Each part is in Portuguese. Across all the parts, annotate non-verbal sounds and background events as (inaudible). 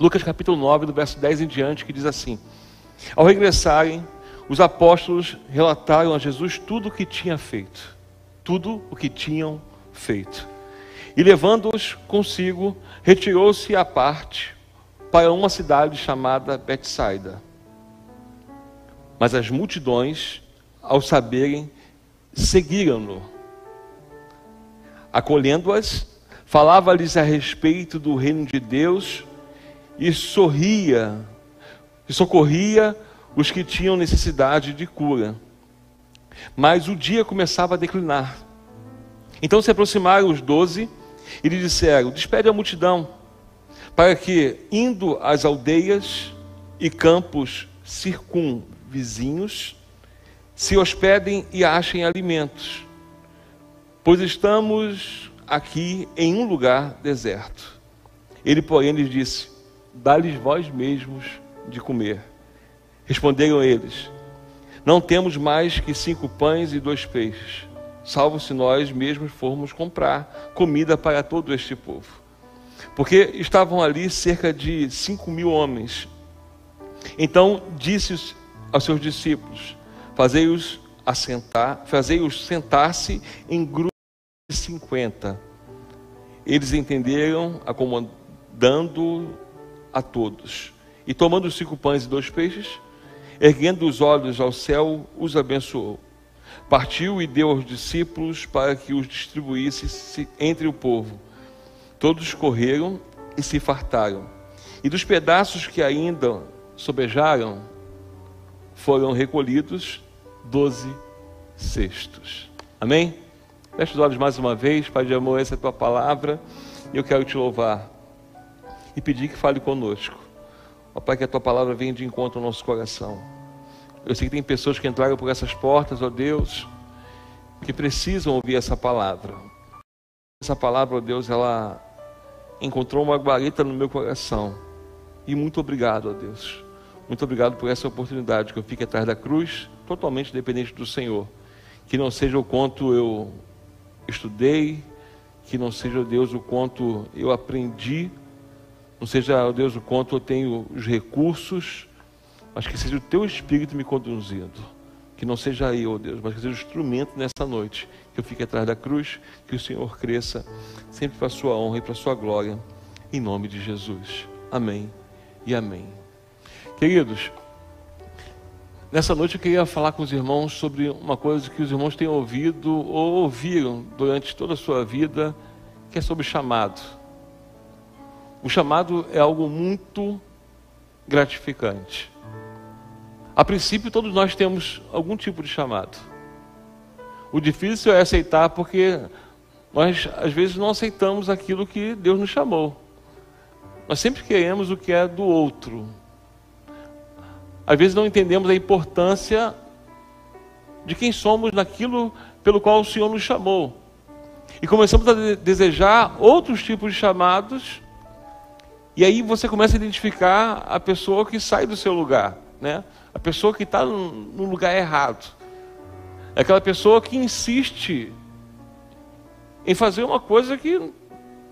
Lucas capítulo 9, do verso 10 em diante, que diz assim: Ao regressarem, os apóstolos relataram a Jesus tudo o que tinha feito, tudo o que tinham feito. E levando-os consigo, retirou-se à parte para uma cidade chamada Betsaida. Mas as multidões, ao saberem, seguiram-no. Acolhendo-as, falava-lhes a respeito do reino de Deus e sorria, e socorria os que tinham necessidade de cura. Mas o dia começava a declinar. Então se aproximaram os doze e lhe disseram: Despede a multidão, para que, indo às aldeias e campos circunvizinhos, se hospedem e achem alimentos, pois estamos aqui em um lugar deserto. Ele, porém, lhes disse: Dá-lhes vós mesmos de comer. Responderam eles: Não temos mais que cinco pães e dois peixes, salvo se nós mesmos formos comprar comida para todo este povo. Porque estavam ali cerca de cinco mil homens. Então disse aos seus discípulos: Fazei-os assentar, fazei-os sentar-se em grupos de cinquenta. Eles entenderam, acomodando a todos. E tomando os cinco pães e dois peixes, erguendo os olhos ao céu, os abençoou. Partiu e deu aos discípulos para que os distribuísse entre o povo. Todos correram e se fartaram. E dos pedaços que ainda sobejaram, foram recolhidos doze cestos. Amém? Feche os olhos mais uma vez, Pai de amor, essa é a tua palavra. E eu quero te louvar e pedir que fale conosco. Ó Pai, que a tua palavra venha de encontro ao nosso coração. Eu sei que tem pessoas que entraram por essas portas, ó Deus, que precisam ouvir essa palavra. Essa palavra, ó Deus, ela encontrou uma guarita no meu coração. E muito obrigado, ó Deus. Muito obrigado por essa oportunidade que eu fique atrás da cruz, totalmente dependente do Senhor. Que não seja o quanto eu estudei, que não seja, Deus, o quanto eu aprendi, não seja, Deus, o quanto eu tenho os recursos, mas que seja o teu Espírito me conduzindo. Que não seja eu, Deus, mas que seja o instrumento nessa noite. Que eu fique atrás da cruz, que o Senhor cresça sempre para a sua honra e para a sua glória. Em nome de Jesus. Amém e amém. Queridos, nessa noite eu queria falar com os irmãos sobre uma coisa que os irmãos têm ouvido ou ouviram durante toda a sua vida, que é sobre chamado. O chamado é algo muito gratificante. A princípio, todos nós temos algum tipo de chamado. O difícil é aceitar porque nós, às vezes, não aceitamos aquilo que Deus nos chamou. Nós sempre queremos o que é do outro. Às vezes, não entendemos a importância de quem somos naquilo pelo qual o Senhor nos chamou. E começamos a desejar outros tipos de chamados e aí você começa a identificar a pessoa que sai do seu lugar, né? A pessoa que está no lugar errado. É aquela pessoa que insiste em fazer uma coisa que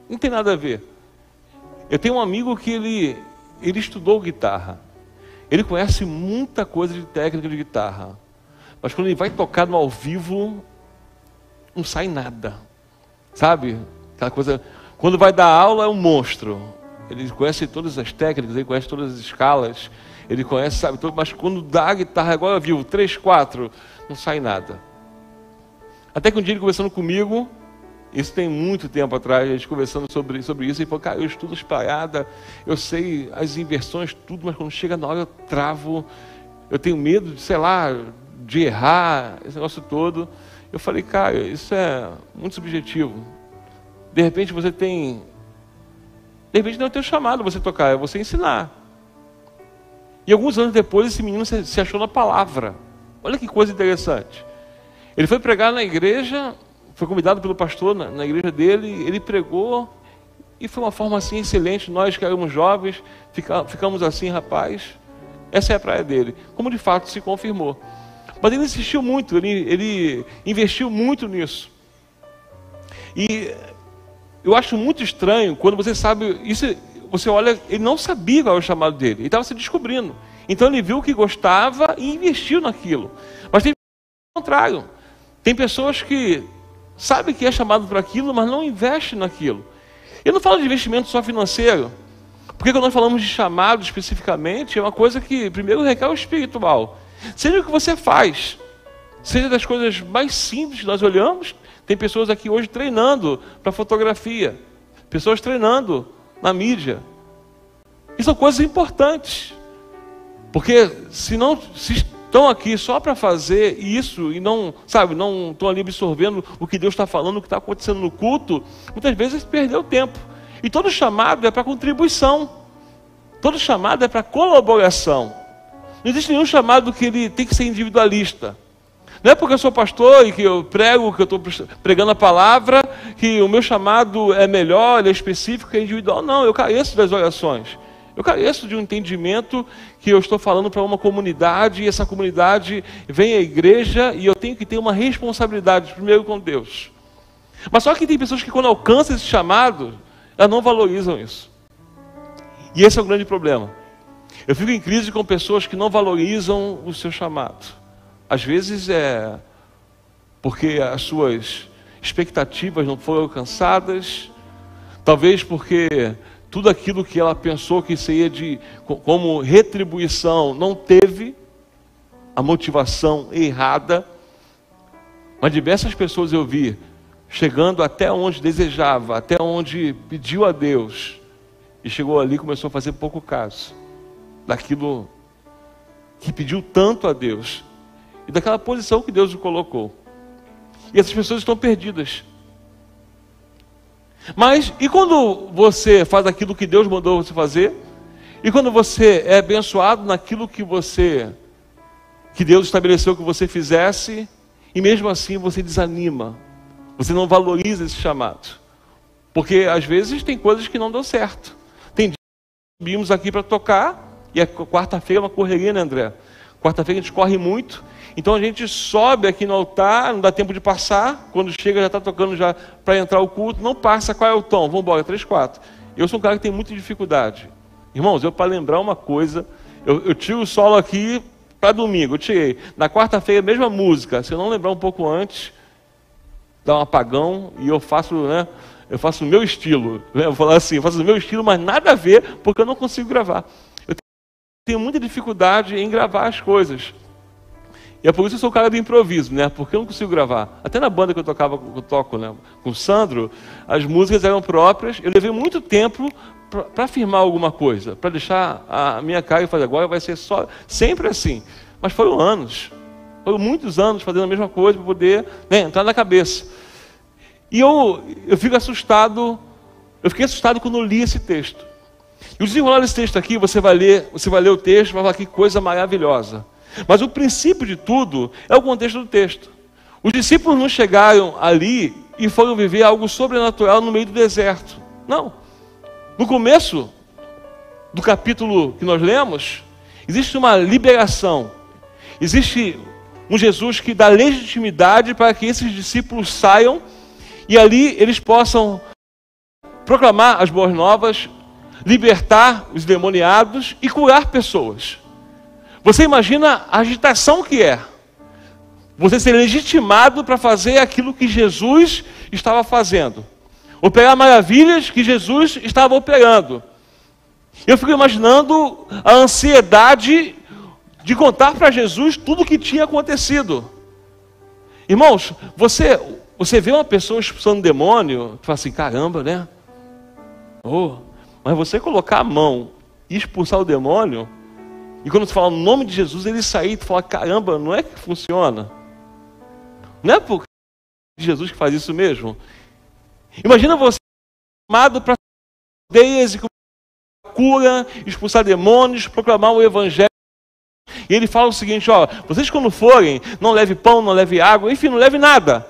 não tem nada a ver. Eu tenho um amigo que ele, ele estudou guitarra. Ele conhece muita coisa de técnica de guitarra. Mas quando ele vai tocar no ao vivo, não sai nada. Sabe? Aquela coisa. Quando vai dar aula é um monstro. Ele conhece todas as técnicas, ele conhece todas as escalas, ele conhece, sabe, tudo, mas quando dá a guitarra agora vivo, três, quatro, não sai nada. Até que um dia ele conversando comigo, isso tem muito tempo atrás, a gente conversando sobre, sobre isso, ele falou, cara, eu estudo espalhada, eu sei as inversões, tudo, mas quando chega na hora eu travo, eu tenho medo de, sei lá, de errar, esse negócio todo. Eu falei, cara, isso é muito subjetivo. De repente você tem de repente não é o teu chamado você tocar, é você ensinar. E alguns anos depois esse menino se achou na palavra. Olha que coisa interessante. Ele foi pregar na igreja, foi convidado pelo pastor na, na igreja dele, ele pregou e foi uma forma assim excelente. Nós que éramos jovens, fica, ficamos assim, rapaz. Essa é a praia dele. Como de fato se confirmou. Mas ele insistiu muito, ele, ele investiu muito nisso. E eu acho muito estranho quando você sabe. Isso, você olha, ele não sabia qual era o chamado dele, ele estava se descobrindo. Então ele viu que gostava e investiu naquilo. Mas tem o contrário. Tem pessoas que sabem que é chamado para aquilo, mas não investem naquilo. Eu não falo de investimento só financeiro. Porque quando nós falamos de chamado especificamente, é uma coisa que primeiro requer o espiritual. Seja o que você faz, seja das coisas mais simples que nós olhamos, tem pessoas aqui hoje treinando para fotografia, pessoas treinando na mídia. E são coisas importantes. Porque se não se estão aqui só para fazer isso e não, sabe, não estão ali absorvendo o que Deus está falando, o que está acontecendo no culto, muitas vezes perdeu tempo. E todo chamado é para contribuição. Todo chamado é para colaboração. Não existe nenhum chamado que ele tem que ser individualista. Não é porque eu sou pastor e que eu prego, que eu estou pregando a palavra, que o meu chamado é melhor, é específico, é individual. Não, eu careço das orações. Eu careço de um entendimento que eu estou falando para uma comunidade e essa comunidade vem à igreja e eu tenho que ter uma responsabilidade, primeiro com Deus. Mas só que tem pessoas que, quando alcançam esse chamado, elas não valorizam isso. E esse é o grande problema. Eu fico em crise com pessoas que não valorizam o seu chamado. Às vezes é porque as suas expectativas não foram alcançadas, talvez porque tudo aquilo que ela pensou que seria de como retribuição não teve a motivação errada. Mas diversas pessoas eu vi chegando até onde desejava, até onde pediu a Deus, e chegou ali e começou a fazer pouco caso daquilo que pediu tanto a Deus e daquela posição que Deus o colocou. E essas pessoas estão perdidas. Mas e quando você faz aquilo que Deus mandou você fazer? E quando você é abençoado naquilo que você que Deus estabeleceu que você fizesse, e mesmo assim você desanima, você não valoriza esse chamado. Porque às vezes tem coisas que não dão certo. Tem dias que subimos aqui para tocar, e a quarta-feira é uma correria, né, André? Quarta-feira a gente corre muito, então a gente sobe aqui no altar, não dá tempo de passar, quando chega já está tocando já para entrar o culto, não passa, qual é o tom? Vamos embora, três, quatro. Eu sou um cara que tem muita dificuldade. Irmãos, eu para lembrar uma coisa, eu, eu tiro o solo aqui para domingo, eu tirei. Na quarta-feira, mesma música, se eu não lembrar um pouco antes, dá um apagão e eu faço, né? Eu faço o meu estilo. Né? Eu vou falar assim, eu faço o meu estilo, mas nada a ver, porque eu não consigo gravar. Eu tenho muita dificuldade em gravar as coisas. E é por isso que eu sou o cara do improviso, né? Porque eu não consigo gravar. Até na banda que eu tocava, que eu toco, né? Com o Sandro, as músicas eram próprias. Eu levei muito tempo para afirmar alguma coisa, para deixar a minha cara e fazer agora vai ser só sempre assim. Mas foram anos. Foram muitos anos fazendo a mesma coisa para poder né, entrar na cabeça. E eu, eu fico assustado, eu fiquei assustado quando eu li esse texto. E o desenrolar desse texto aqui, você vai ler, você vai ler o texto, vai falar que coisa maravilhosa. Mas o princípio de tudo é o contexto do texto. Os discípulos não chegaram ali e foram viver algo sobrenatural no meio do deserto. Não. No começo do capítulo que nós lemos, existe uma liberação. Existe um Jesus que dá legitimidade para que esses discípulos saiam e ali eles possam proclamar as boas novas, libertar os demoniados e curar pessoas. Você imagina a agitação que é você ser legitimado para fazer aquilo que Jesus estava fazendo, operar maravilhas que Jesus estava operando. Eu fico imaginando a ansiedade de contar para Jesus tudo o que tinha acontecido. Irmãos, você, você vê uma pessoa expulsando demônio, fala assim, caramba, né? Oh, mas você colocar a mão e expulsar o demônio, e quando você fala o nome de Jesus, ele sair e fala, caramba, não é que funciona? Não é por Jesus que faz isso mesmo? Imagina você chamado para aldeias e cura, expulsar demônios, proclamar o evangelho. E ele fala o seguinte: ó, vocês quando forem, não leve pão, não leve água, enfim, não leve nada.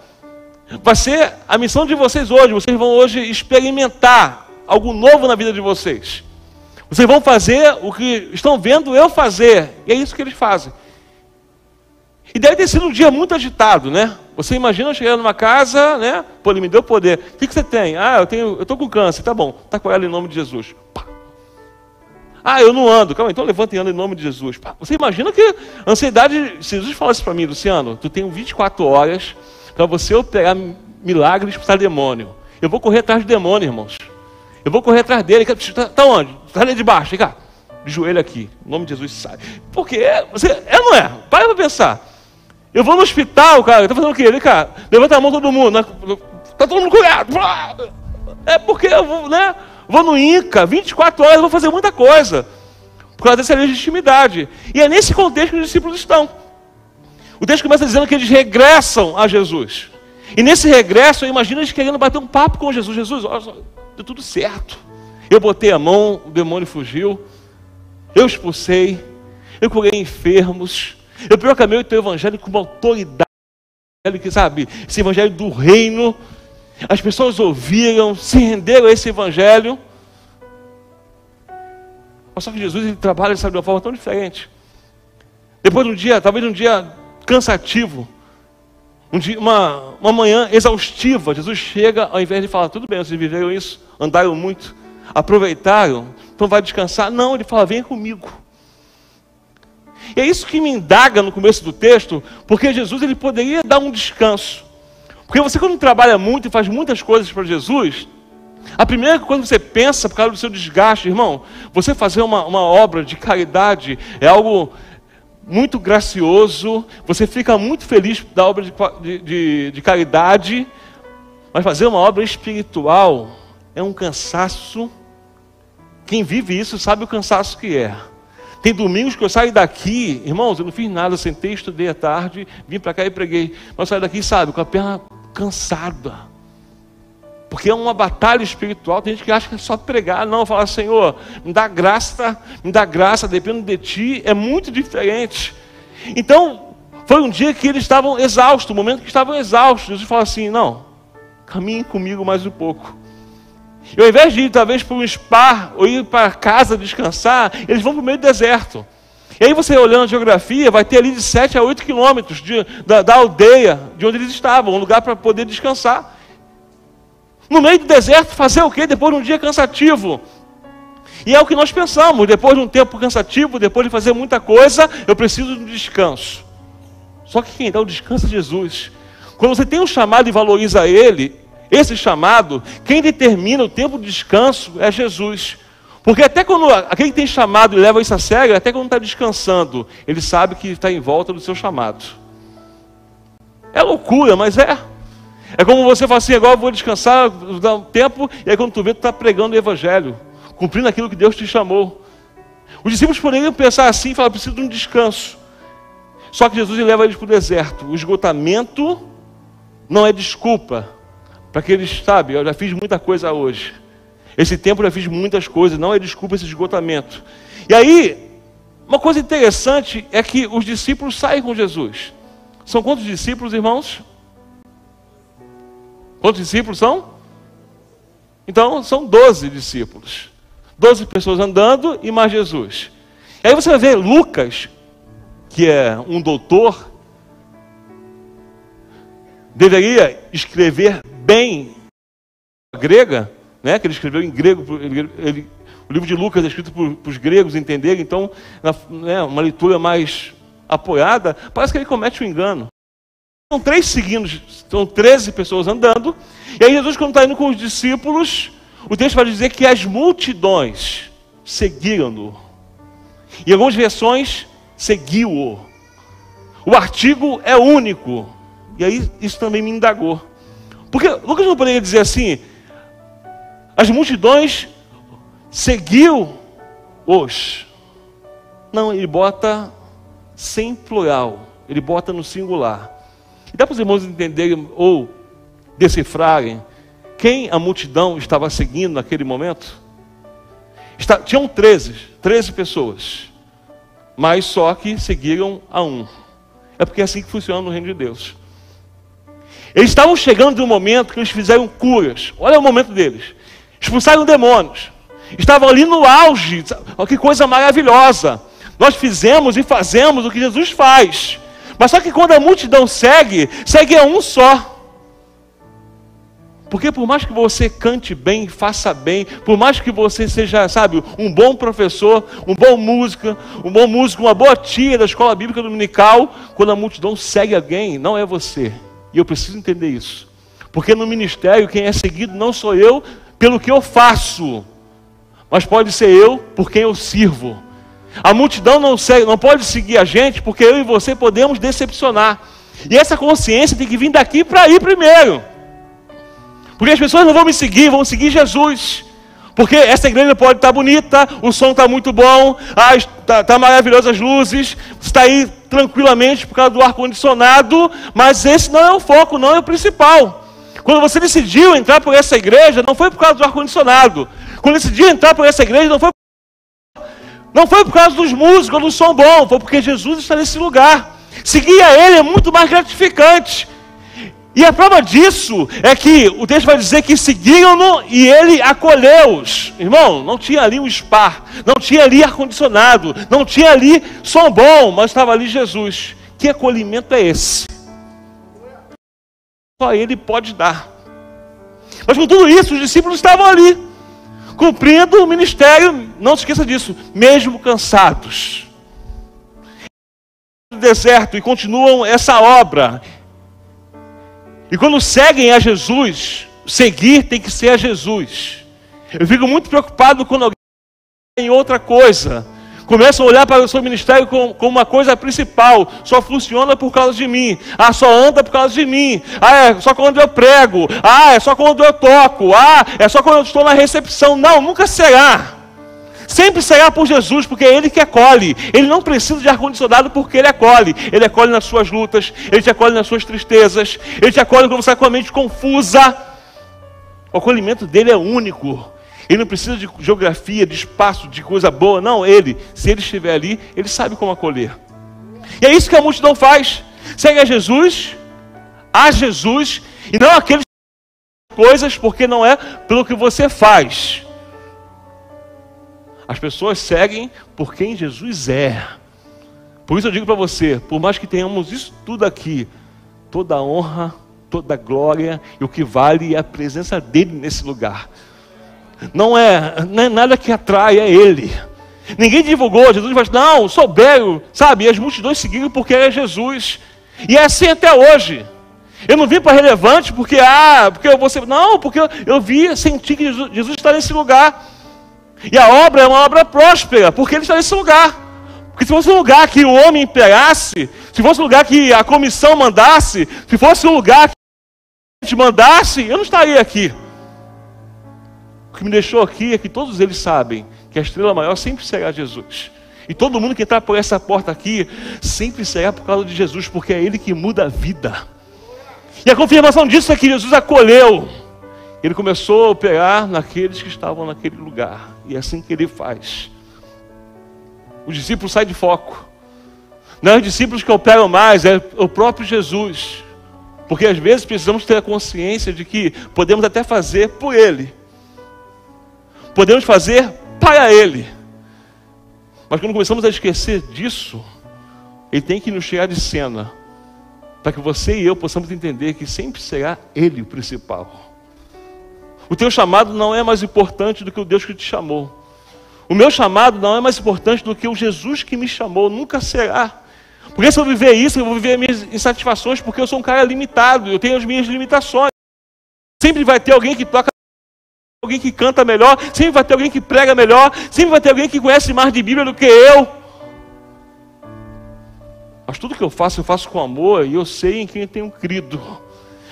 Vai ser a missão de vocês hoje. Vocês vão hoje experimentar algo novo na vida de vocês. Vocês vão fazer o que estão vendo eu fazer. E é isso que eles fazem. E deve ter sido um dia muito agitado, né? Você imagina chegar numa casa, né? Pô, ele me deu poder. O que, que você tem? Ah, eu tenho, eu estou com câncer. Tá bom, está com ela em nome de Jesus. Pá. Ah, eu não ando. Calma, então levanta e anda em nome de Jesus. Você imagina que ansiedade, se Jesus falasse para mim, Luciano, tu tem 24 horas para você operar milagres para demônio. Eu vou correr atrás do demônio, irmãos. Eu vou correr atrás dele. Está tá onde? Está ali de baixo. Vem cá. De joelho aqui. Em nome de Jesus sai. Porque você é ou não é? Para para pensar. Eu vou no hospital, cara. Está fazendo o quê? Vem cá. Levanta a mão todo mundo. Está todo mundo curado. É porque eu vou, né? Vou no INCA, 24 horas, vou fazer muita coisa. Por causa dessa legitimidade. E é nesse contexto que os discípulos estão. O texto começa dizendo que eles regressam a Jesus. E nesse regresso, eu imagino eles querendo bater um papo com Jesus. Jesus, olha deu tudo certo. Eu botei a mão, o demônio fugiu. Eu expulsei. Eu curei enfermos. Eu proclamei o teu evangelho com uma autoridade. Que sabe, esse evangelho do reino. As pessoas ouviram, se renderam a esse evangelho. Só que Jesus ele trabalha sabe, de uma forma tão diferente. Depois de um dia, talvez um dia cansativo, um dia, uma, uma manhã exaustiva, Jesus chega, ao invés de falar, tudo bem, vocês viveram isso, andaram muito, aproveitaram, então vai descansar. Não, ele fala, venha comigo. E é isso que me indaga no começo do texto, porque Jesus ele poderia dar um descanso. Porque você quando trabalha muito e faz muitas coisas para Jesus, a primeira coisa que você pensa por causa do seu desgaste, irmão, você fazer uma, uma obra de caridade é algo muito gracioso, você fica muito feliz da obra de, de, de caridade, mas fazer uma obra espiritual é um cansaço. Quem vive isso sabe o cansaço que é. Tem domingos que eu saio daqui, irmãos, eu não fiz nada, sentei, estudei à tarde, vim para cá e preguei. Mas eu saio daqui, sabe, com a perna cansada. Porque é uma batalha espiritual. Tem gente que acha que é só pregar. Não, falar, Senhor, me dá graça, me dá graça, dependendo de ti, é muito diferente. Então, foi um dia que eles estavam exaustos, o um momento que estavam exaustos. Jesus fala assim: não, caminhe comigo mais um pouco. E ao invés de ir talvez para um spa ou ir para casa descansar, eles vão para o meio do deserto. E aí você olhando a geografia, vai ter ali de 7 a 8 quilômetros de, da, da aldeia de onde eles estavam, um lugar para poder descansar. No meio do deserto, fazer o quê? Depois de um dia cansativo. E é o que nós pensamos, depois de um tempo cansativo, depois de fazer muita coisa, eu preciso de um descanso. Só que quem dá o descanso é Jesus. Quando você tem um chamado e valoriza ele, esse chamado, quem determina o tempo de descanso é Jesus. Porque até quando aquele que tem chamado e leva isso a sério, até quando está descansando, ele sabe que está em volta do seu chamado. É loucura, mas é. É como você fala assim, agora eu vou descansar, dar um tempo, e aí quando tu vê, tu está pregando o Evangelho, cumprindo aquilo que Deus te chamou. Os discípulos poderiam pensar assim, falar, preciso de um descanso. Só que Jesus leva eles para o deserto. O esgotamento não é desculpa para que eles, sabe, eu já fiz muita coisa hoje. Esse tempo eu já fiz muitas coisas, não é desculpa esse esgotamento. E aí, uma coisa interessante é que os discípulos saem com Jesus. São quantos discípulos, irmãos? Quantos discípulos são? Então, são 12 discípulos. 12 pessoas andando e mais Jesus. E aí você vai ver Lucas, que é um doutor, deveria escrever bem a grega, né? que ele escreveu em grego, ele, ele, o livro de Lucas é escrito para os gregos entenderem, então, na, né, uma leitura mais apoiada, parece que ele comete um engano. São três seguindo, são 13 pessoas andando. E aí Jesus, quando está indo com os discípulos, o texto vai dizer que as multidões seguiram-no. Em algumas versões, seguiu-o. O artigo é único. E aí isso também me indagou. Porque Lucas não poderia dizer assim, as multidões seguiu-os. Não, ele bota sem plural, ele bota no singular. E dá para os irmãos entenderem ou decifrarem quem a multidão estava seguindo naquele momento? Está, tinham 13, 13 pessoas, mas só que seguiram a um. É porque é assim que funciona no reino de Deus. Eles estavam chegando de um momento que eles fizeram curas. Olha o momento deles. Expulsaram demônios. Estavam ali no auge. Olha que coisa maravilhosa. Nós fizemos e fazemos o que Jesus faz. Mas só que quando a multidão segue, segue a um só. Porque por mais que você cante bem, faça bem, por mais que você seja, sabe, um bom professor, um bom músico, um bom músico, uma boa tia da escola bíblica dominical, quando a multidão segue alguém, não é você. E eu preciso entender isso. Porque no ministério quem é seguido não sou eu pelo que eu faço, mas pode ser eu por quem eu sirvo. A multidão não, segue, não pode seguir a gente porque eu e você podemos decepcionar. E essa consciência tem que vir daqui para ir primeiro. Porque as pessoas não vão me seguir, vão seguir Jesus. Porque essa igreja pode estar bonita, o som está muito bom, está tá maravilhoso as luzes, está aí tranquilamente por causa do ar-condicionado, mas esse não é o foco, não é o principal. Quando você decidiu entrar por essa igreja, não foi por causa do ar-condicionado. Quando decidiu entrar por essa igreja, não foi, não foi por causa dos músicos, do som bom, foi porque Jesus está nesse lugar. Seguir a Ele é muito mais gratificante. E a prova disso é que o texto vai dizer que seguiram-no e ele acolheu-os. Irmão, não tinha ali um spa, não tinha ali ar-condicionado, não tinha ali som bom, mas estava ali Jesus. Que acolhimento é esse? Só ele pode dar. Mas com tudo isso, os discípulos estavam ali, cumprindo o ministério, não se esqueça disso, mesmo cansados. No deserto e continuam essa obra e quando seguem a Jesus, seguir tem que ser a Jesus. Eu fico muito preocupado quando alguém em outra coisa. Começam a olhar para o seu ministério como, uma coisa principal. Só funciona por causa de mim. Ah, só anda por causa de mim. Ah, é só quando eu prego. Ah, é só quando eu toco. Ah, é só quando eu estou na recepção. Não, nunca será. Sempre será por Jesus, porque é Ele que acolhe. Ele não precisa de ar-condicionado porque Ele acolhe. Ele acolhe nas suas lutas, Ele te acolhe nas suas tristezas, Ele te acolhe quando você está com a mente confusa. O acolhimento dele é único. Ele não precisa de geografia, de espaço, de coisa boa. Não, Ele, se Ele estiver ali, Ele sabe como acolher. E é isso que a multidão faz. Segue a Jesus, a Jesus, e não aqueles coisas, porque não é pelo que você faz. As pessoas seguem por quem Jesus é. Por isso eu digo para você, por mais que tenhamos isso tudo aqui, toda honra, toda glória, e o que vale é a presença dele nesse lugar. Não é, não é nada que atrai, é ele. Ninguém divulgou, Jesus vai não, souberam, sabe? E as multidões seguiram porque é Jesus. E é assim até hoje. Eu não vim para relevante porque, ah, porque eu vou ser. Não, porque eu, eu vi, senti que Jesus, Jesus está nesse lugar. E a obra é uma obra próspera, porque ele está nesse lugar. Porque se fosse um lugar que o homem imperasse, se fosse um lugar que a comissão mandasse, se fosse um lugar que a gente mandasse, eu não estaria aqui. Que me deixou aqui é que todos eles sabem que a estrela maior sempre será Jesus. E todo mundo que entrar por essa porta aqui sempre será por causa de Jesus, porque é Ele que muda a vida. E a confirmação disso é que Jesus acolheu ele começou a operar naqueles que estavam naquele lugar. E é assim que ele faz. O discípulo sai de foco. Não é os discípulos que operam mais, é o próprio Jesus. Porque às vezes precisamos ter a consciência de que podemos até fazer por Ele. Podemos fazer para Ele. Mas quando começamos a esquecer disso, Ele tem que nos tirar de cena. Para que você e eu possamos entender que sempre será Ele o principal. O teu chamado não é mais importante do que o Deus que te chamou. O meu chamado não é mais importante do que o Jesus que me chamou, nunca será. Porque se eu viver isso, eu vou viver minhas insatisfações, porque eu sou um cara limitado, eu tenho as minhas limitações. Sempre vai ter alguém que toca, alguém que canta melhor, sempre vai ter alguém que prega melhor, sempre vai ter alguém que conhece mais de Bíblia do que eu. Mas tudo que eu faço, eu faço com amor e eu sei em quem eu tenho crido.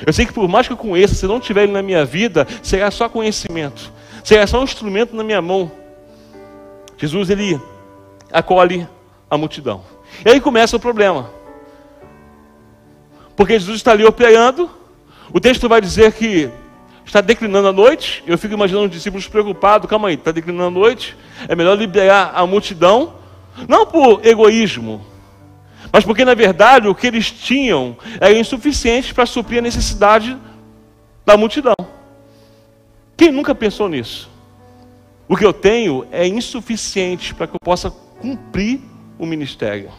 Eu sei que por mais que eu conheça, se não tiver ele na minha vida, será só conhecimento, será só um instrumento na minha mão. Jesus ele acolhe a multidão. E aí começa o problema. Porque Jesus está ali operando, o texto vai dizer que está declinando a noite. Eu fico imaginando os discípulos preocupados, calma aí, está declinando a noite, é melhor liberar a multidão, não por egoísmo, mas porque na verdade o que eles tinham era insuficiente para suprir a necessidade da multidão. Quem nunca pensou nisso? O que eu tenho é insuficiente para que eu possa cumprir o ministério.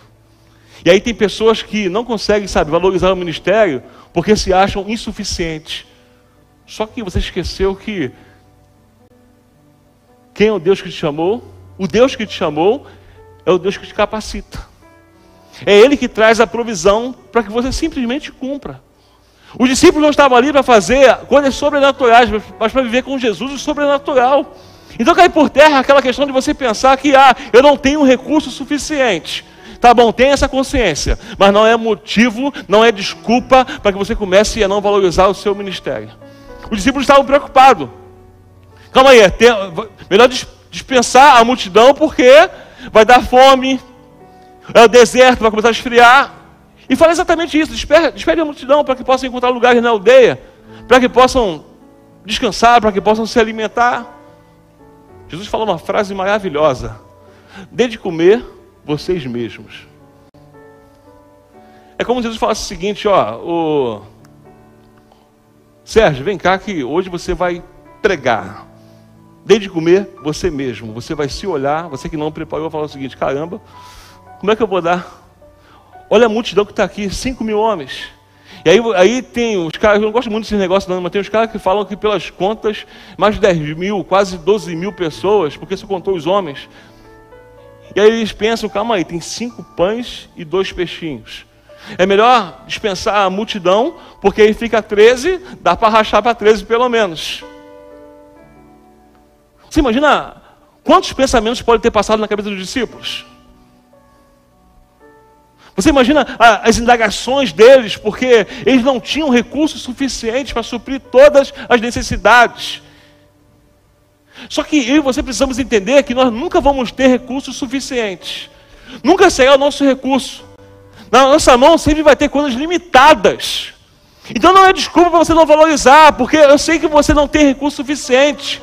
E aí tem pessoas que não conseguem, sabe, valorizar o ministério porque se acham insuficientes. Só que você esqueceu que quem é o Deus que te chamou? O Deus que te chamou é o Deus que te capacita. É Ele que traz a provisão para que você simplesmente cumpra. Os discípulos não estavam ali para fazer coisas sobrenaturais, mas para viver com Jesus o sobrenatural. Então cai por terra aquela questão de você pensar que ah, eu não tenho recurso suficiente. Tá bom, tem essa consciência, mas não é motivo, não é desculpa para que você comece a não valorizar o seu ministério. Os discípulos estavam preocupados. Calma aí, é tem, melhor dispensar a multidão porque vai dar fome, é o deserto, vai começar a esfriar. E fala exatamente isso: despede, despede a multidão para que possam encontrar lugares na aldeia, para que possam descansar, para que possam se alimentar. Jesus fala uma frase maravilhosa: dê de comer vocês mesmos. É como Jesus falasse o seguinte: ó, o Sérgio, vem cá que hoje você vai pregar. Dê de comer você mesmo. Você vai se olhar, você que não preparou, falar o seguinte: caramba, como é que eu vou dar? Olha a multidão que está aqui, 5 mil homens. E aí, aí tem os caras, eu não gosto muito desse negócio, não, mas tem os caras que falam que pelas contas, mais de 10 mil, quase 12 mil pessoas, porque você contou os homens. E aí eles pensam, calma aí, tem cinco pães e dois peixinhos. É melhor dispensar a multidão, porque aí fica 13, dá para rachar para 13 pelo menos. Você imagina quantos pensamentos podem ter passado na cabeça dos discípulos? Você imagina as indagações deles, porque eles não tinham recursos suficientes para suprir todas as necessidades. Só que eu e você precisamos entender que nós nunca vamos ter recursos suficientes. Nunca será o nosso recurso. Na nossa mão sempre vai ter coisas limitadas. Então não é desculpa para você não valorizar, porque eu sei que você não tem recurso suficiente.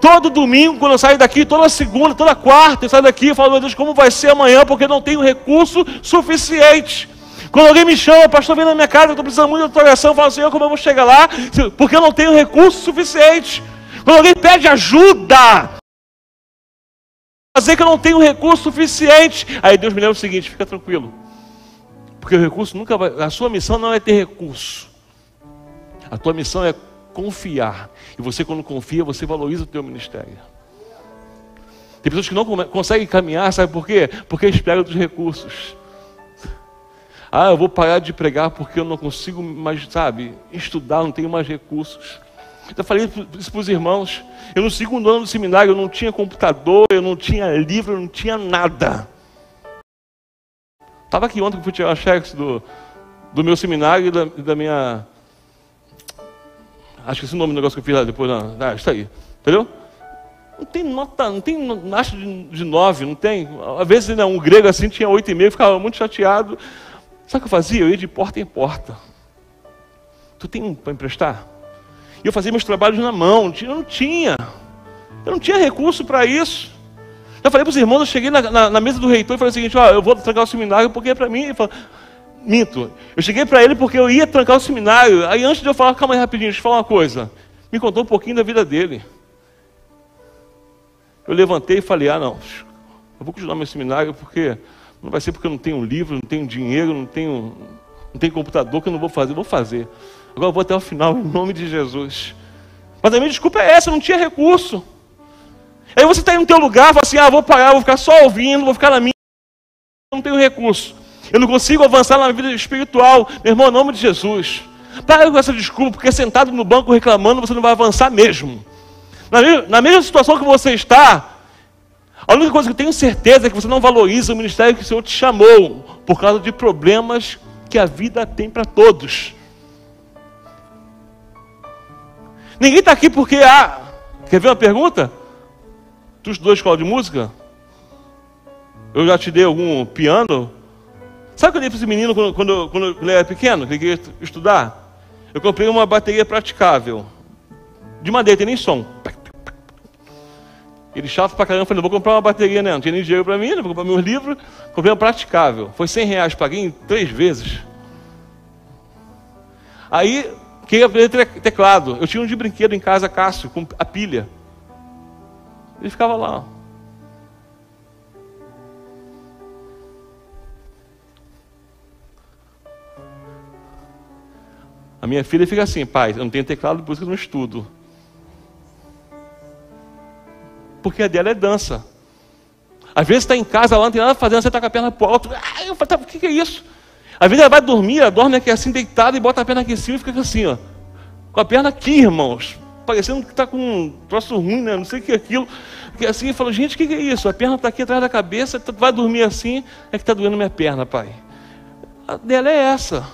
Todo domingo, quando eu saio daqui, toda segunda, toda quarta, eu saio daqui e falo, meu Deus, como vai ser amanhã, porque não tenho recurso suficiente. Quando alguém me chama, pastor, vem na minha casa, eu estou precisando muito da tua oração, eu falo, Senhor, como eu vou chegar lá? Porque eu não tenho recurso suficiente. Quando alguém pede ajuda, fazer que eu não tenho recurso suficiente. Aí Deus me lembra o seguinte: fica tranquilo. Porque o recurso nunca vai. A sua missão não é ter recurso. A tua missão é confiar. E você, quando confia, você valoriza o teu ministério. Tem pessoas que não conseguem caminhar, sabe por quê? Porque esperam dos recursos. Ah, eu vou parar de pregar porque eu não consigo mais, sabe, estudar, não tenho mais recursos. Eu falei isso para os irmãos. Eu no segundo ano do seminário eu não tinha computador, eu não tinha livro, eu não tinha nada. Estava aqui ontem que fui tirar cheques do, do meu seminário e da, da minha Acho que esse nome do negócio que eu fiz lá depois. Não. Ah, está aí. Entendeu? Não tem nota, não tem acho de, de nove, não tem. Às vezes né, um grego assim tinha oito e meio, ficava muito chateado. Sabe o que eu fazia? Eu ia de porta em porta. Tu tem um para emprestar? E eu fazia meus trabalhos na mão. Eu não tinha. Eu não tinha recurso para isso. Já falei para os irmãos, eu cheguei na, na, na, mesa do reitor e falei o seguinte, ó, eu vou trancar o seminário porque é para mim. Falou, Minto. Eu cheguei para ele porque eu ia trancar o seminário. Aí antes de eu falar, calma aí rapidinho, deixa eu falar uma coisa. Me contou um pouquinho da vida dele. Eu levantei e falei, ah não, eu vou continuar meu seminário porque não vai ser porque eu não tenho livro, não tenho dinheiro, não tenho, não tenho computador que eu não vou fazer. Eu vou fazer. Agora eu vou até o final, em nome de Jesus. Mas a minha desculpa é essa, eu não tinha recurso. Aí você está aí no teu lugar, fala assim, ah, vou parar, vou ficar só ouvindo, vou ficar na minha. não tenho recurso. Eu não consigo avançar na vida espiritual. Meu irmão, em nome de Jesus. Para com essa desculpa, porque sentado no banco reclamando, você não vai avançar mesmo. Na, na mesma situação que você está, a única coisa que eu tenho certeza é que você não valoriza o ministério que o Senhor te chamou, por causa de problemas que a vida tem para todos. Ninguém está aqui porque, ah, quer ver uma pergunta? Tu estudou escola de música? Eu já te dei algum piano? Sabe o que eu dei para esse menino quando, quando, quando, ele era pequeno, que ele queria estudar? Eu comprei uma bateria praticável, de madeira, tem nem som. Ele chato pra caramba, falei, vou comprar uma bateria, né? Não tinha nem dinheiro para mim, né? vou comprar meus livros, comprei uma praticável. Foi 100 reais, paguei em três vezes. Aí, queria aprender teclado. Eu tinha um de brinquedo em casa, Cássio, com a pilha. Ele ficava lá, A minha filha fica assim, pai, eu não tenho teclado, por isso que eu não estudo. Porque a dela é dança. Às vezes está em casa lá, não tem nada fazendo, você está com a perna para alto. Eu falo, tá, o que, que é isso? Às vezes ela vai dormir, ela dorme aqui assim, deitada, e bota a perna aqui em cima e fica assim, ó. Com a perna aqui, irmãos. Parecendo que está com um troço ruim, né? Não sei o que é aquilo. Que assim, eu falo, gente, o que, que é isso? A perna está aqui atrás da cabeça, vai dormir assim, é que está doendo minha perna, pai. A dela é essa.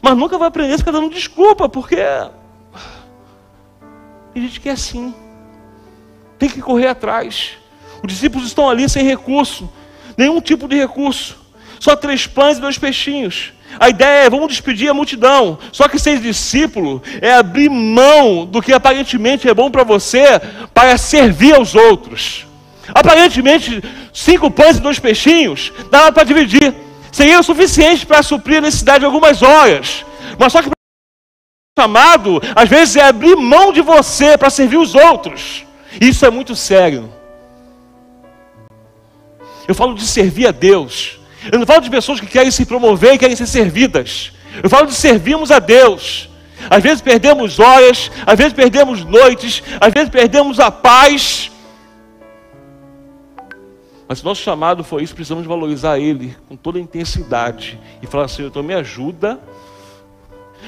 Mas nunca vai aprender, fica dando desculpa, porque. A gente quer assim. Tem que correr atrás. Os discípulos estão ali sem recurso, nenhum tipo de recurso. Só três pães e dois peixinhos. A ideia é, vamos despedir a multidão. Só que ser discípulo é abrir mão do que aparentemente é bom para você para servir aos outros. Aparentemente, cinco pães e dois peixinhos, dá para dividir. Seria o suficiente para suprir a necessidade de algumas horas. Mas só que chamado, às vezes, é abrir mão de você para servir os outros. Isso é muito sério. Eu falo de servir a Deus. Eu não falo de pessoas que querem se promover e querem ser servidas. Eu falo de servirmos a Deus. Às vezes perdemos horas, às vezes perdemos noites, às vezes perdemos a paz. Mas se nosso chamado for isso, precisamos valorizar Ele com toda a intensidade e falar assim: então me ajuda,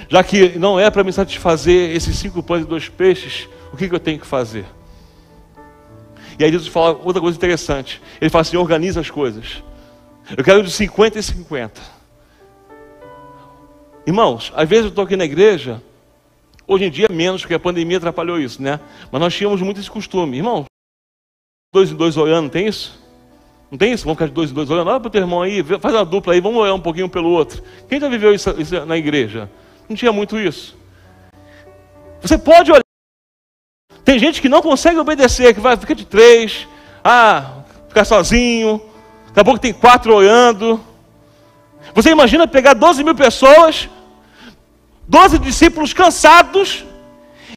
já que não é para me satisfazer esses cinco pães e dois peixes, o que, que eu tenho que fazer? E aí Jesus fala outra coisa interessante. Ele fala assim: organiza as coisas. Eu quero de 50 e 50. Irmãos, às vezes eu estou aqui na igreja, hoje em dia menos, porque a pandemia atrapalhou isso, né? Mas nós tínhamos muito esse costume. Irmão, dois em dois olhando, tem isso? Não tem isso? Vamos ficar de dois em dois olhando. Olha para o teu irmão aí, faz uma dupla aí, vamos olhar um pouquinho pelo outro. Quem já viveu isso, isso na igreja? Não tinha muito isso. Você pode olhar. Tem gente que não consegue obedecer, que vai ficar de três, ah, ficar sozinho, daqui a pouco tem quatro olhando. Você imagina pegar 12 mil pessoas, 12 discípulos cansados,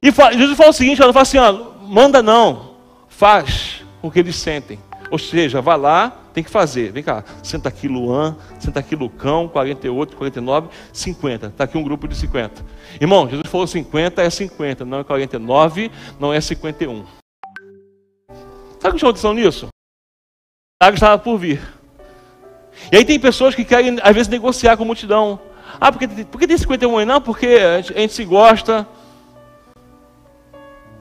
e Jesus fala o seguinte: fala assim, ó, manda não, faz o que eles sentem. Ou seja, vá lá, tem que fazer. Vem cá, senta aqui Luan, senta aqui Lucão, 48, 49, 50. Está aqui um grupo de 50. Irmão, Jesus falou 50 é 50, não é 49, não é 51. Sabe o que chama atenção nisso? Água estava por vir. E aí tem pessoas que querem, às vezes, negociar com a multidão. Ah, porque, porque tem 51 aí? Não, porque a gente, a gente se gosta.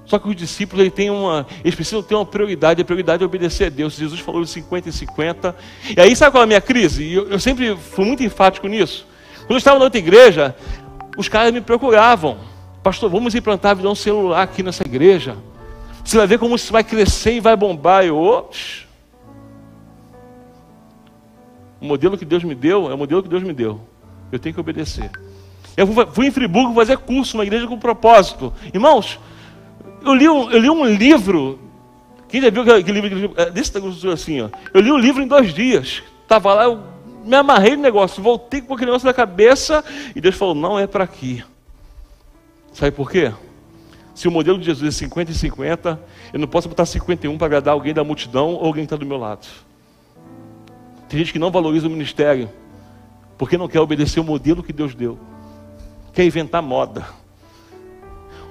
Só que os discípulos ele tem uma, eles precisam ter uma prioridade, a prioridade é obedecer a Deus. Jesus falou de 50 e 50. E aí, sabe qual é a minha crise? Eu, eu sempre fui muito enfático nisso. Quando eu estava na outra igreja, os caras me procuravam. Pastor, vamos implantar um celular aqui nessa igreja. Você vai ver como isso vai crescer e vai bombar. Eu, ops. O modelo que Deus me deu é o modelo que Deus me deu. Eu tenho que obedecer. Eu fui em Friburgo fazer curso, uma igreja com propósito. Irmãos, eu li eu li um livro. Quem já viu aquele livro? É, desse assim, ó. Eu li um livro em dois dias. Estava lá, eu me amarrei no negócio, voltei com aquele negócio na cabeça e Deus falou: não é para aqui. Sabe por quê? Se o modelo de Jesus é 50 e 50, eu não posso botar 51 para agradar alguém da multidão ou alguém que está do meu lado. Tem gente que não valoriza o ministério porque não quer obedecer o modelo que Deus deu, quer inventar moda.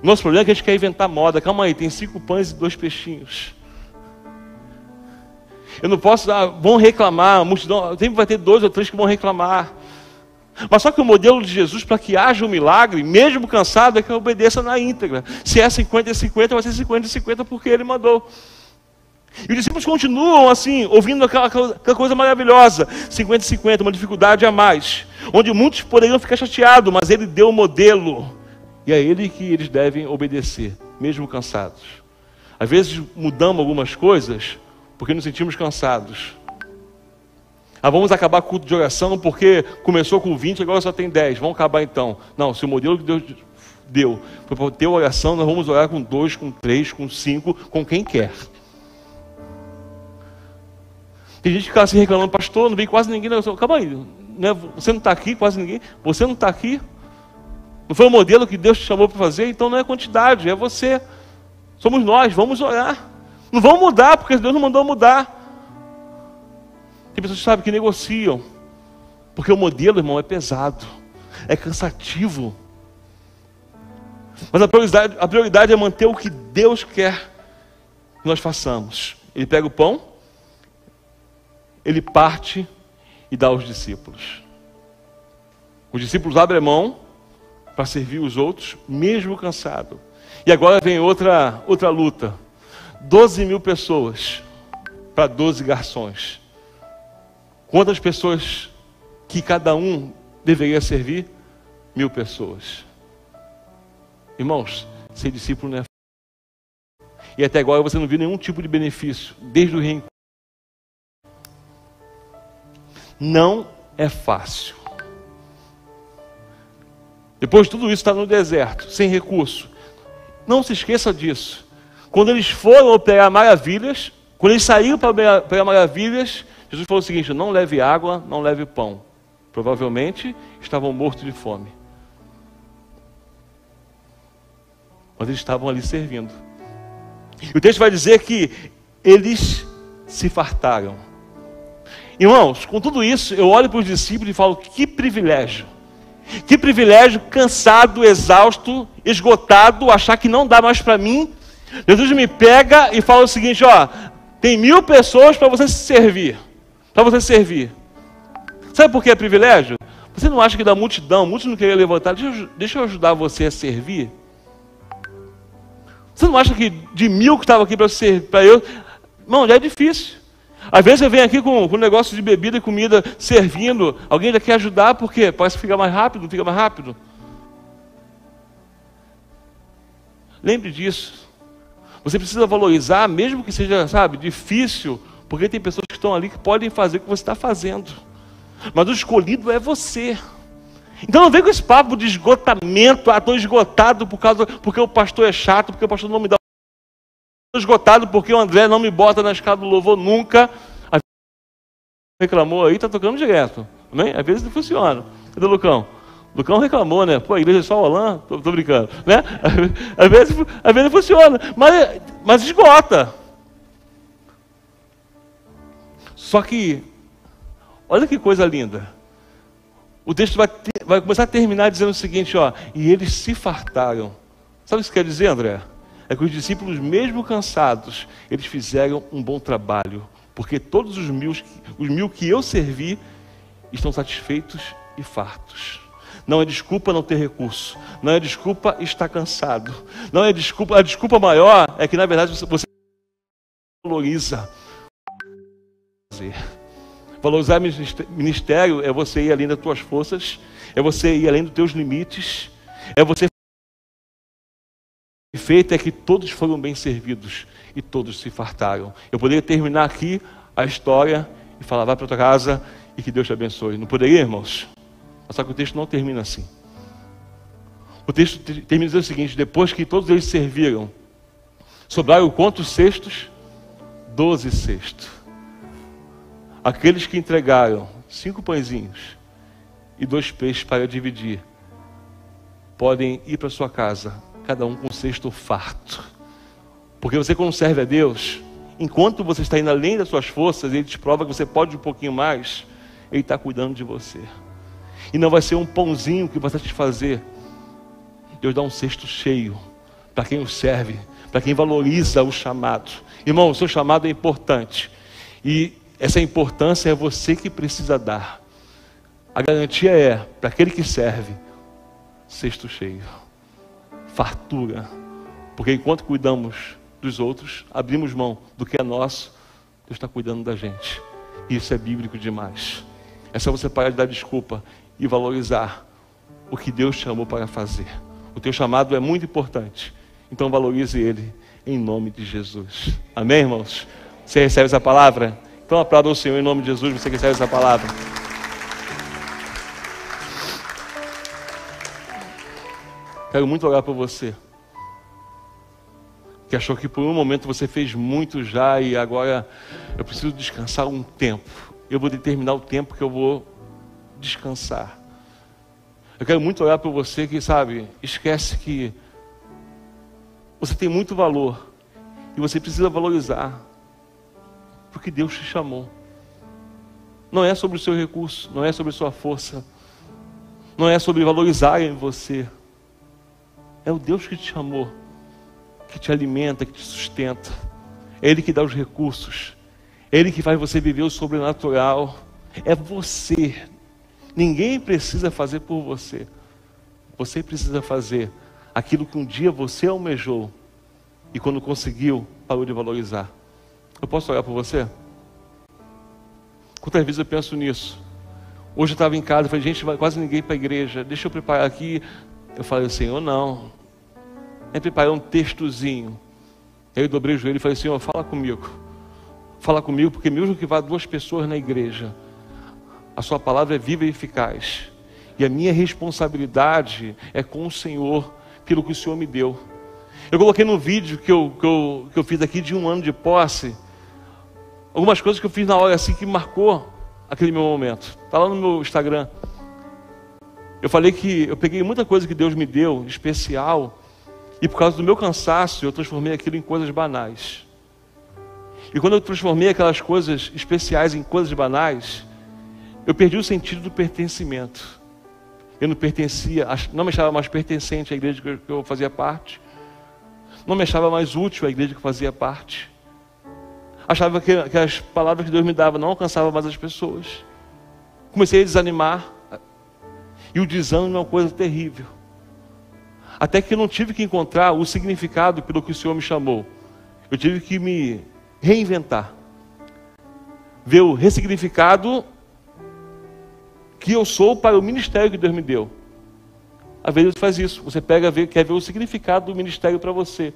O nosso problema é que a gente quer inventar moda. Calma aí, tem cinco pães e dois peixinhos. Eu não posso, ah, vão reclamar, a multidão, sempre vai ter dois ou três que vão reclamar. Mas só que o modelo de Jesus, para que haja um milagre, mesmo cansado, é que obedeça na íntegra. Se é 50 e 50, vai ser 50 e 50 porque ele mandou. E os discípulos continuam assim, ouvindo aquela, aquela coisa maravilhosa. 50 e 50, uma dificuldade a mais. Onde muitos poderiam ficar chateados, mas ele deu o modelo. E é ele que eles devem obedecer, mesmo cansados. Às vezes mudamos algumas coisas porque nos sentimos cansados. Ah, vamos acabar com o culto de oração porque começou com 20, agora só tem 10. Vamos acabar então. Não, se o modelo que Deus deu foi para ter oração, nós vamos orar com dois, com três, com cinco, com quem quer. Tem gente que fica assim reclamando, pastor, não vem quase ninguém. Calma aí, né? você não está aqui, quase ninguém. Você não está aqui, não foi o modelo que Deus te chamou para fazer? Então não é quantidade, é você. Somos nós, vamos orar. Não vamos mudar, porque Deus não mandou mudar. Tem pessoas que sabem que negociam. Porque o modelo, irmão, é pesado. é cansativo. Mas a prioridade, a prioridade é manter o que Deus quer que nós façamos. Ele pega o pão, ele parte e dá aos discípulos. Os discípulos abrem mão para servir os outros, mesmo cansado. E agora vem outra, outra luta. 12 mil pessoas para 12 garçons. Quantas pessoas que cada um deveria servir? Mil pessoas. Irmãos, ser discípulo não é e até agora você não viu nenhum tipo de benefício, desde o reencontro. Não é fácil. Depois de tudo isso, está no deserto, sem recurso. Não se esqueça disso. Quando eles foram operar maravilhas, quando eles saíram para operar maravilhas, Jesus falou o seguinte: não leve água, não leve pão. Provavelmente estavam mortos de fome. Mas eles estavam ali servindo. E o texto vai dizer que eles se fartaram. Irmãos, com tudo isso, eu olho para os discípulos e falo: que privilégio. Que privilégio, cansado, exausto, esgotado, achar que não dá mais para mim. Jesus me pega e fala o seguinte: ó, tem mil pessoas para você se servir. Para você servir. Sabe por que é privilégio? Você não acha que da multidão, muitos não queriam levantar, deixa eu, deixa eu ajudar você a servir? Você não acha que de mil que estavam aqui para eu, não, já é difícil. Às vezes eu venho aqui com, com negócio de bebida e comida servindo, alguém já quer ajudar, porque parece que fica mais rápido, fica mais rápido. Lembre disso. Você precisa valorizar, mesmo que seja, sabe, difícil, porque tem pessoas que estão ali que podem fazer o que você está fazendo. Mas o escolhido é você. Então não vem com esse papo de esgotamento, ah, estou esgotado por causa, porque o pastor é chato, porque o pastor não me dá. Esgotado porque o André não me bota na escada do louvor nunca. Reclamou aí, está tocando direto. Amém? Às vezes não funciona. Cadê o Lucão? O Lucão reclamou, né? Pô, a igreja é só Holã? Tô, tô brincando. Né? (laughs) Às vezes, às vezes funciona, mas, mas esgota. Só que, olha que coisa linda. O texto vai, ter, vai começar a terminar dizendo o seguinte, ó, e eles se fartaram. Sabe o que isso quer dizer, André? É que os discípulos, mesmo cansados, eles fizeram um bom trabalho, porque todos os mil, os mil que eu servi estão satisfeitos e fartos. Não é desculpa não ter recurso, não é desculpa estar cansado, não é desculpa, a desculpa maior é que na verdade você valoriza fazer. Valorizar ministério é você ir além das tuas forças, é você ir além dos teus limites, é você feito é que todos foram bem servidos e todos se fartaram. Eu poderia terminar aqui a história e falar, vai para tua casa e que Deus te abençoe. Não poderia, irmãos? Só que o texto não termina assim. O texto termina dizendo o seguinte: depois que todos eles serviram, sobraram quantos cestos? Doze cestos. Aqueles que entregaram cinco pãezinhos e dois peixes para dividir, podem ir para sua casa, cada um com cesto farto. Porque você, serve a Deus, enquanto você está indo além das suas forças, Ele te prova que você pode um pouquinho mais, Ele está cuidando de você. E não vai ser um pãozinho que vai satisfazer. Deus dá um cesto cheio para quem o serve, para quem valoriza o chamado. Irmão, o seu chamado é importante. E essa importância é você que precisa dar. A garantia é, para aquele que serve, cesto cheio, fartura. Porque enquanto cuidamos dos outros, abrimos mão do que é nosso, Deus está cuidando da gente. Isso é bíblico demais. É só você parar de dar desculpa e valorizar o que Deus chamou para fazer. O teu chamado é muito importante. Então valorize ele em nome de Jesus. Amém, irmãos? Você recebe essa palavra? Então aplauda o Senhor em nome de Jesus, você recebe essa palavra. Quero muito orar por você. Que achou que por um momento você fez muito já e agora eu preciso descansar um tempo. Eu vou determinar o tempo que eu vou descansar. Eu quero muito orar por você que, sabe, esquece que você tem muito valor e você precisa valorizar porque Deus te chamou. Não é sobre o seu recurso, não é sobre a sua força. não é sobre valorizar em você. É o Deus que te chamou, que te alimenta, que te sustenta. É Ele que dá os recursos. É Ele que faz você viver o sobrenatural. É você. Ninguém precisa fazer por você. Você precisa fazer aquilo que um dia você almejou e quando conseguiu, parou de valorizar. Eu posso olhar por você? Quantas vezes eu penso nisso? Hoje eu estava em casa, falei, gente, vai quase ninguém para a igreja, deixa eu preparar aqui. Eu falei, Senhor, não. É preparar um textozinho. Aí eu dobrei o joelho e falei, Senhor, fala comigo. Fala comigo, porque mesmo que vá duas pessoas na igreja, a sua palavra é viva e eficaz. E a minha responsabilidade é com o Senhor, pelo que o Senhor me deu. Eu coloquei no vídeo que eu, que eu, que eu fiz aqui de um ano de posse, algumas coisas que eu fiz na hora assim que marcou aquele meu momento. Está lá no meu Instagram. Eu falei que eu peguei muita coisa que Deus me deu, especial, e por causa do meu cansaço, eu transformei aquilo em coisas banais. E quando eu transformei aquelas coisas especiais em coisas banais, eu perdi o sentido do pertencimento. Eu não pertencia, não me achava mais pertencente à igreja que eu fazia parte. Não me achava mais útil à igreja que eu fazia parte. Achava que, que as palavras que Deus me dava não alcançavam mais as pessoas. Comecei a desanimar. E o desânimo é uma coisa terrível. Até que eu não tive que encontrar o significado pelo que o Senhor me chamou. Eu tive que me reinventar. Ver o ressignificado que eu sou para o ministério que Deus me deu. Às vezes faz isso. Você pega, ver, quer ver o significado do ministério para você.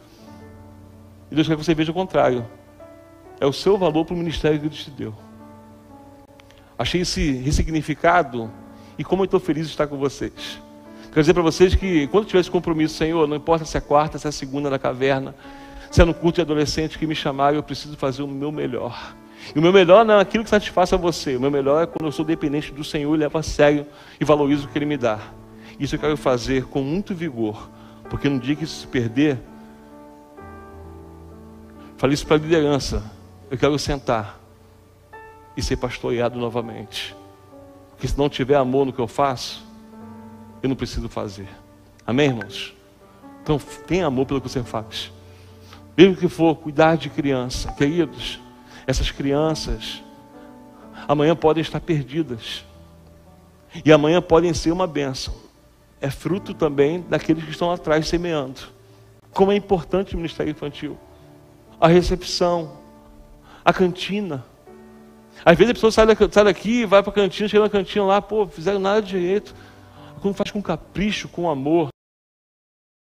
E Deus quer que você veja o contrário. É o seu valor para o ministério que Deus te deu. Achei esse ressignificado e como eu estou feliz de estar com vocês. Quero dizer para vocês que quando tiver esse compromisso, Senhor, não importa se é quarta, se é segunda na caverna, se é no culto de adolescente que me chamaram, eu preciso fazer o meu melhor. E o meu melhor não é aquilo que satisfaça você. O meu melhor é quando eu sou dependente do Senhor e levo a sério e valorizo o que Ele me dá. Isso eu quero fazer com muito vigor. Porque no dia que isso se perder, falei isso para a liderança. Eu quero sentar e ser pastoreado novamente. Porque se não tiver amor no que eu faço, eu não preciso fazer. Amém, irmãos? Então, tenha amor pelo que você faz. Mesmo que for cuidar de criança, queridos, essas crianças amanhã podem estar perdidas. E amanhã podem ser uma bênção. É fruto também daqueles que estão atrás semeando. Como é importante o ministério infantil. A recepção, a cantina. Às vezes a pessoa sai daqui, sai daqui vai para a cantina, chega na cantina lá, pô, fizeram nada direito. Quando faz com capricho, com amor,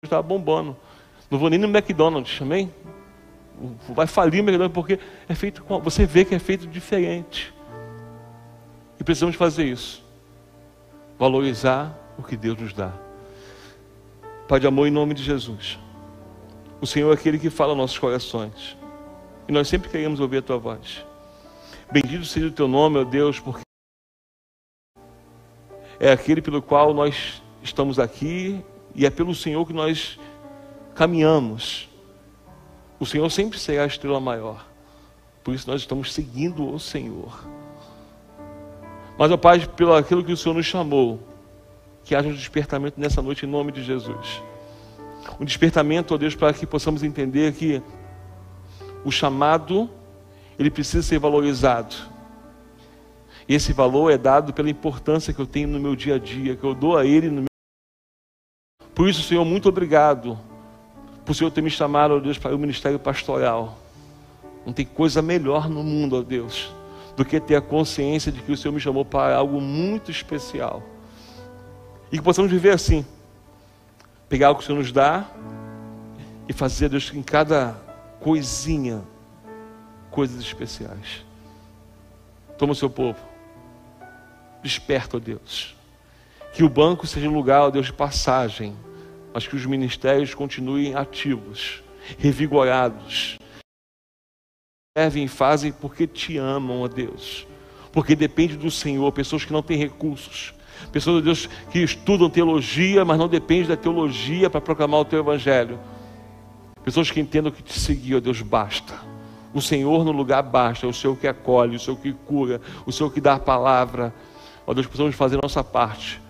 estava bombando. Não vou nem no McDonald's, amém? Vai falir o McDonald's porque é feito com. Você vê que é feito diferente. E precisamos fazer isso. Valorizar o que Deus nos dá. Pai de amor, em nome de Jesus. O Senhor é aquele que fala nossos corações. E nós sempre queremos ouvir a tua voz. Bendito seja o teu nome, ó Deus, porque é aquele pelo qual nós estamos aqui e é pelo Senhor que nós caminhamos. O Senhor sempre será a estrela maior. Por isso nós estamos seguindo o Senhor. Mas, ó Pai, pelo aquilo que o Senhor nos chamou, que haja um despertamento nessa noite em nome de Jesus. Um despertamento, ó Deus, para que possamos entender que o chamado, ele precisa ser valorizado. E esse valor é dado pela importância que eu tenho no meu dia a dia, que eu dou a Ele no meu. Por isso, Senhor, muito obrigado por o Senhor ter me chamado, ó Deus, para o ministério pastoral. Não tem coisa melhor no mundo, ó Deus, do que ter a consciência de que o Senhor me chamou para algo muito especial. E que possamos viver assim. Pegar o que o Senhor nos dá e fazer, Deus, em cada coisinha, coisas especiais. Toma o seu povo. Desperta, ó Deus. Que o banco seja um lugar, ó Deus, de passagem, mas que os ministérios continuem ativos, revigorados. Servem e fazem porque te amam, ó Deus. Porque depende do Senhor, pessoas que não têm recursos, pessoas, ó Deus, que estudam teologia, mas não dependem da teologia para proclamar o teu evangelho. Pessoas que entendam que te seguir, ó Deus, basta. O Senhor no lugar basta, é o Senhor que acolhe, o Senhor que cura, o Senhor que dá a palavra. Ó Deus, precisamos fazer nossa parte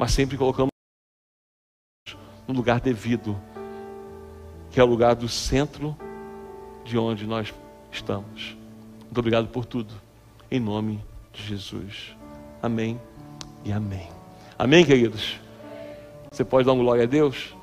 mas sempre colocamos no lugar devido, que é o lugar do centro de onde nós estamos. Muito obrigado por tudo. Em nome de Jesus. Amém e amém. Amém, queridos? Você pode dar um glória a Deus?